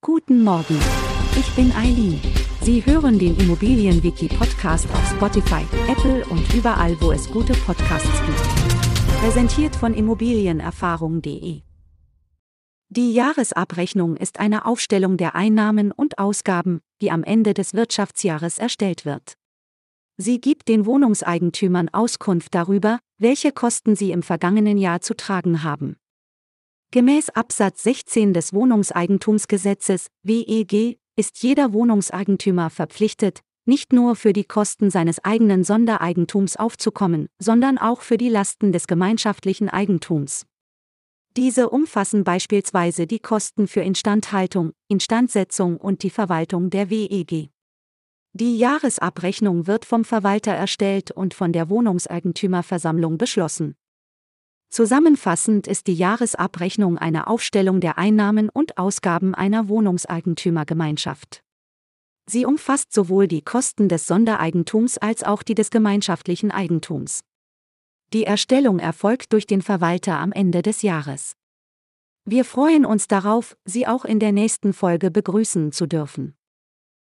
Guten Morgen. Ich bin Eileen. Sie hören den Immobilienwiki-Podcast auf Spotify, Apple und überall, wo es gute Podcasts gibt. Präsentiert von Immobilienerfahrung.de. Die Jahresabrechnung ist eine Aufstellung der Einnahmen und Ausgaben, die am Ende des Wirtschaftsjahres erstellt wird. Sie gibt den Wohnungseigentümern Auskunft darüber, welche Kosten sie im vergangenen Jahr zu tragen haben. Gemäß Absatz 16 des Wohnungseigentumsgesetzes WEG ist jeder Wohnungseigentümer verpflichtet, nicht nur für die Kosten seines eigenen Sondereigentums aufzukommen, sondern auch für die Lasten des gemeinschaftlichen Eigentums. Diese umfassen beispielsweise die Kosten für Instandhaltung, Instandsetzung und die Verwaltung der WEG. Die Jahresabrechnung wird vom Verwalter erstellt und von der Wohnungseigentümerversammlung beschlossen. Zusammenfassend ist die Jahresabrechnung eine Aufstellung der Einnahmen und Ausgaben einer Wohnungseigentümergemeinschaft. Sie umfasst sowohl die Kosten des Sondereigentums als auch die des gemeinschaftlichen Eigentums. Die Erstellung erfolgt durch den Verwalter am Ende des Jahres. Wir freuen uns darauf, Sie auch in der nächsten Folge begrüßen zu dürfen.